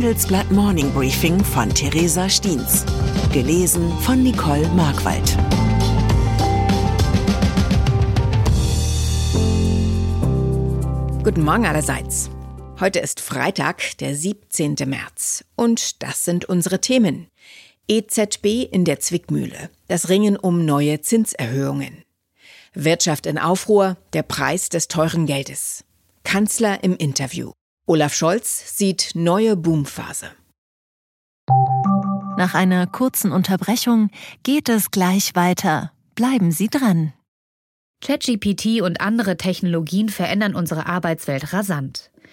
Handelsblatt Morning Briefing von Theresa Stiens. Gelesen von Nicole Markwald. Guten Morgen allerseits. Heute ist Freitag, der 17. März. Und das sind unsere Themen. EZB in der Zwickmühle. Das Ringen um neue Zinserhöhungen. Wirtschaft in Aufruhr, der Preis des teuren Geldes. Kanzler im Interview. Olaf Scholz sieht neue Boomphase. Nach einer kurzen Unterbrechung geht es gleich weiter. Bleiben Sie dran. ChatGPT und andere Technologien verändern unsere Arbeitswelt rasant.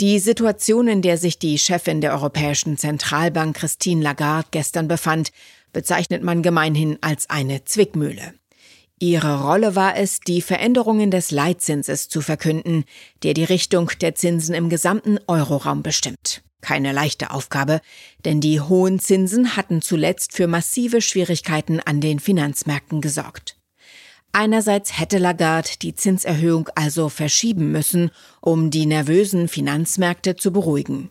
Die Situation, in der sich die Chefin der Europäischen Zentralbank Christine Lagarde gestern befand, bezeichnet man gemeinhin als eine Zwickmühle. Ihre Rolle war es, die Veränderungen des Leitzinses zu verkünden, der die Richtung der Zinsen im gesamten Euroraum bestimmt. Keine leichte Aufgabe, denn die hohen Zinsen hatten zuletzt für massive Schwierigkeiten an den Finanzmärkten gesorgt. Einerseits hätte Lagarde die Zinserhöhung also verschieben müssen, um die nervösen Finanzmärkte zu beruhigen.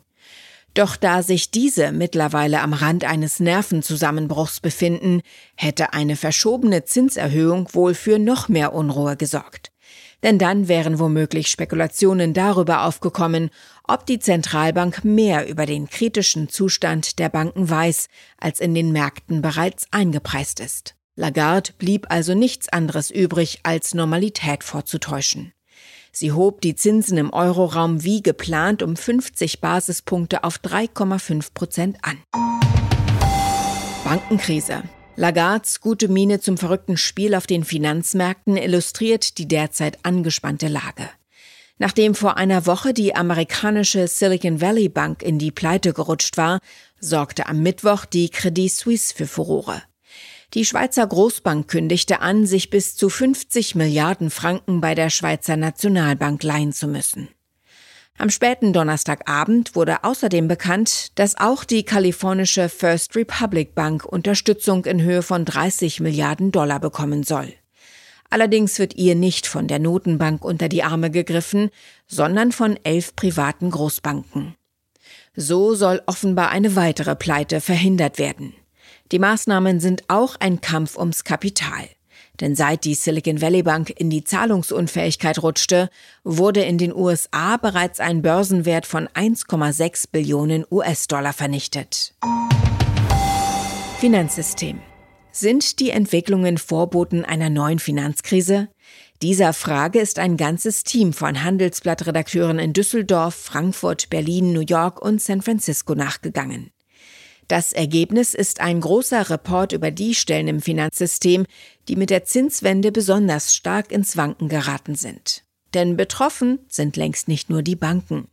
Doch da sich diese mittlerweile am Rand eines Nervenzusammenbruchs befinden, hätte eine verschobene Zinserhöhung wohl für noch mehr Unruhe gesorgt. Denn dann wären womöglich Spekulationen darüber aufgekommen, ob die Zentralbank mehr über den kritischen Zustand der Banken weiß, als in den Märkten bereits eingepreist ist. Lagarde blieb also nichts anderes übrig, als Normalität vorzutäuschen. Sie hob die Zinsen im Euroraum wie geplant um 50 Basispunkte auf 3,5 Prozent an. Bankenkrise. Lagards gute Miene zum verrückten Spiel auf den Finanzmärkten illustriert die derzeit angespannte Lage. Nachdem vor einer Woche die amerikanische Silicon Valley Bank in die Pleite gerutscht war, sorgte am Mittwoch die Credit Suisse für Furore. Die Schweizer Großbank kündigte an, sich bis zu 50 Milliarden Franken bei der Schweizer Nationalbank leihen zu müssen. Am späten Donnerstagabend wurde außerdem bekannt, dass auch die kalifornische First Republic Bank Unterstützung in Höhe von 30 Milliarden Dollar bekommen soll. Allerdings wird ihr nicht von der Notenbank unter die Arme gegriffen, sondern von elf privaten Großbanken. So soll offenbar eine weitere Pleite verhindert werden. Die Maßnahmen sind auch ein Kampf ums Kapital. Denn seit die Silicon Valley Bank in die Zahlungsunfähigkeit rutschte, wurde in den USA bereits ein Börsenwert von 1,6 Billionen US-Dollar vernichtet. Finanzsystem. Sind die Entwicklungen Vorboten einer neuen Finanzkrise? Dieser Frage ist ein ganzes Team von Handelsblattredakteuren in Düsseldorf, Frankfurt, Berlin, New York und San Francisco nachgegangen. Das Ergebnis ist ein großer Report über die Stellen im Finanzsystem, die mit der Zinswende besonders stark ins Wanken geraten sind. Denn betroffen sind längst nicht nur die Banken.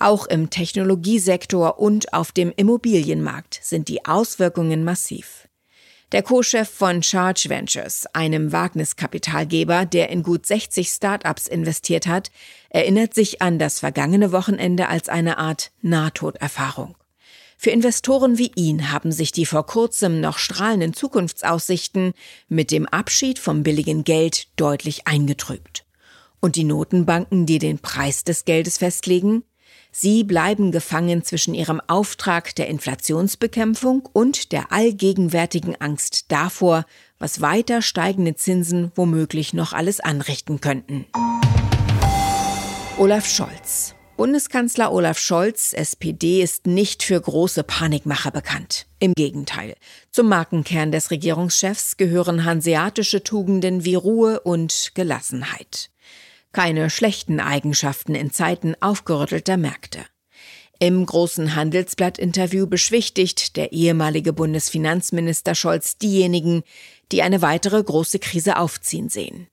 Auch im Technologiesektor und auf dem Immobilienmarkt sind die Auswirkungen massiv. Der Co-Chef von Charge Ventures, einem Wagniskapitalgeber, der in gut 60 Startups investiert hat, erinnert sich an das vergangene Wochenende als eine Art Nahtoderfahrung. Für Investoren wie ihn haben sich die vor kurzem noch strahlenden Zukunftsaussichten mit dem Abschied vom billigen Geld deutlich eingetrübt. Und die Notenbanken, die den Preis des Geldes festlegen? Sie bleiben gefangen zwischen ihrem Auftrag der Inflationsbekämpfung und der allgegenwärtigen Angst davor, was weiter steigende Zinsen womöglich noch alles anrichten könnten. Olaf Scholz Bundeskanzler Olaf Scholz, SPD, ist nicht für große Panikmacher bekannt. Im Gegenteil. Zum Markenkern des Regierungschefs gehören hanseatische Tugenden wie Ruhe und Gelassenheit. Keine schlechten Eigenschaften in Zeiten aufgerüttelter Märkte. Im großen Handelsblatt-Interview beschwichtigt der ehemalige Bundesfinanzminister Scholz diejenigen, die eine weitere große Krise aufziehen sehen.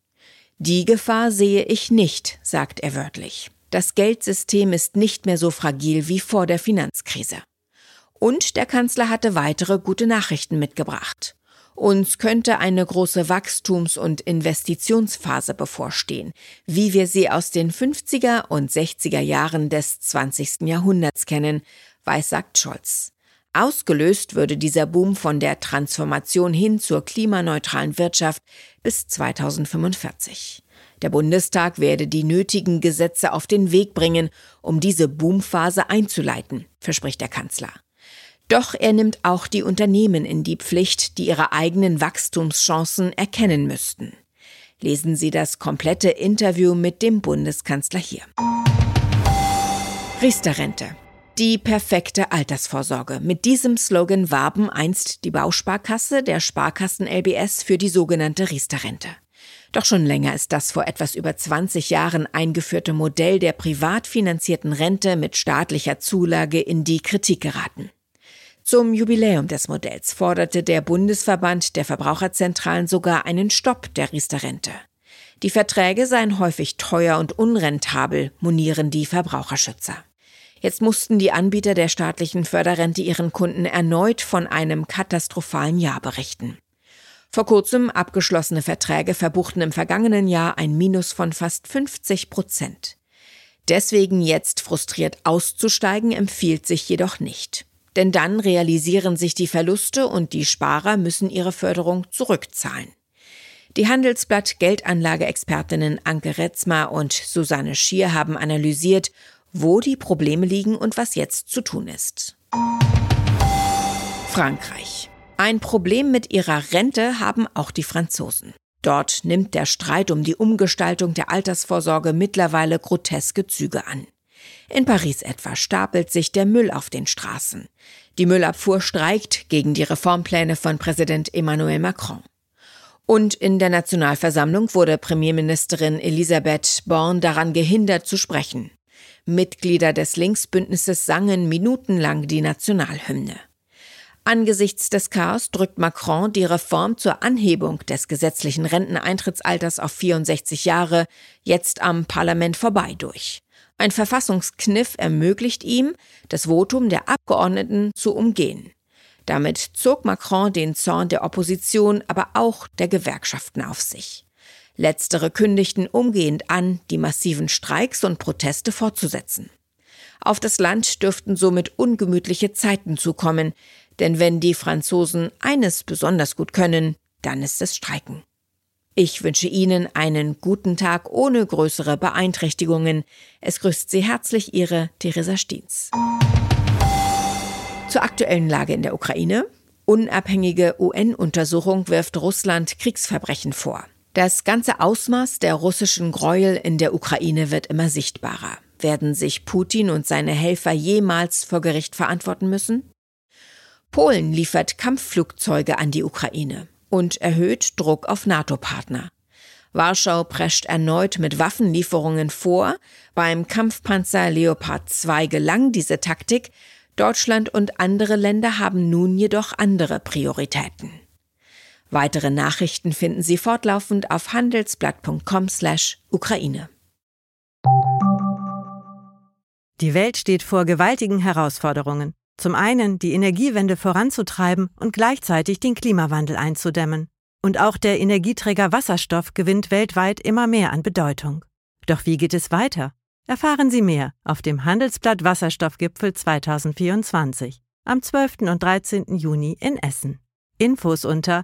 Die Gefahr sehe ich nicht, sagt er wörtlich. Das Geldsystem ist nicht mehr so fragil wie vor der Finanzkrise. Und der Kanzler hatte weitere gute Nachrichten mitgebracht. Uns könnte eine große Wachstums- und Investitionsphase bevorstehen, wie wir sie aus den 50er und 60er Jahren des 20. Jahrhunderts kennen, weissagt Scholz. Ausgelöst würde dieser Boom von der Transformation hin zur klimaneutralen Wirtschaft bis 2045. Der Bundestag werde die nötigen Gesetze auf den Weg bringen, um diese Boomphase einzuleiten, verspricht der Kanzler. Doch er nimmt auch die Unternehmen in die Pflicht, die ihre eigenen Wachstumschancen erkennen müssten. Lesen Sie das komplette Interview mit dem Bundeskanzler hier. Riester-Rente. Die perfekte Altersvorsorge. Mit diesem Slogan warben einst die Bausparkasse der Sparkassen LBS für die sogenannte Riester-Rente. Doch schon länger ist das vor etwas über 20 Jahren eingeführte Modell der privat finanzierten Rente mit staatlicher Zulage in die Kritik geraten. Zum Jubiläum des Modells forderte der Bundesverband der Verbraucherzentralen sogar einen Stopp der Riester-Rente. Die Verträge seien häufig teuer und unrentabel, monieren die Verbraucherschützer. Jetzt mussten die Anbieter der staatlichen Förderrente ihren Kunden erneut von einem katastrophalen Jahr berichten. Vor kurzem abgeschlossene Verträge verbuchten im vergangenen Jahr ein Minus von fast 50 Prozent. Deswegen jetzt frustriert auszusteigen empfiehlt sich jedoch nicht. Denn dann realisieren sich die Verluste und die Sparer müssen ihre Förderung zurückzahlen. Die Handelsblatt Geldanlageexpertinnen Anke Retzmer und Susanne Schier haben analysiert, wo die Probleme liegen und was jetzt zu tun ist. Frankreich. Ein Problem mit ihrer Rente haben auch die Franzosen. Dort nimmt der Streit um die Umgestaltung der Altersvorsorge mittlerweile groteske Züge an. In Paris etwa stapelt sich der Müll auf den Straßen. Die Müllabfuhr streikt gegen die Reformpläne von Präsident Emmanuel Macron. Und in der Nationalversammlung wurde Premierministerin Elisabeth Born daran gehindert zu sprechen. Mitglieder des Linksbündnisses sangen minutenlang die Nationalhymne. Angesichts des Chaos drückt Macron die Reform zur Anhebung des gesetzlichen Renteneintrittsalters auf 64 Jahre jetzt am Parlament vorbei durch. Ein Verfassungskniff ermöglicht ihm, das Votum der Abgeordneten zu umgehen. Damit zog Macron den Zorn der Opposition, aber auch der Gewerkschaften auf sich. Letztere kündigten umgehend an, die massiven Streiks und Proteste fortzusetzen. Auf das Land dürften somit ungemütliche Zeiten zukommen, denn wenn die Franzosen eines besonders gut können, dann ist es Streiken. Ich wünsche Ihnen einen guten Tag ohne größere Beeinträchtigungen. Es grüßt Sie herzlich Ihre Theresa Stiens. Zur aktuellen Lage in der Ukraine. Unabhängige UN-Untersuchung wirft Russland Kriegsverbrechen vor. Das ganze Ausmaß der russischen Gräuel in der Ukraine wird immer sichtbarer. Werden sich Putin und seine Helfer jemals vor Gericht verantworten müssen? Polen liefert Kampfflugzeuge an die Ukraine und erhöht Druck auf NATO-Partner. Warschau prescht erneut mit Waffenlieferungen vor. Beim Kampfpanzer Leopard 2 gelang diese Taktik. Deutschland und andere Länder haben nun jedoch andere Prioritäten. Weitere Nachrichten finden Sie fortlaufend auf handelsblatt.com/Ukraine. Die Welt steht vor gewaltigen Herausforderungen. Zum einen die Energiewende voranzutreiben und gleichzeitig den Klimawandel einzudämmen. Und auch der Energieträger Wasserstoff gewinnt weltweit immer mehr an Bedeutung. Doch wie geht es weiter? Erfahren Sie mehr auf dem Handelsblatt Wasserstoffgipfel 2024 am 12. und 13. Juni in Essen. Infos unter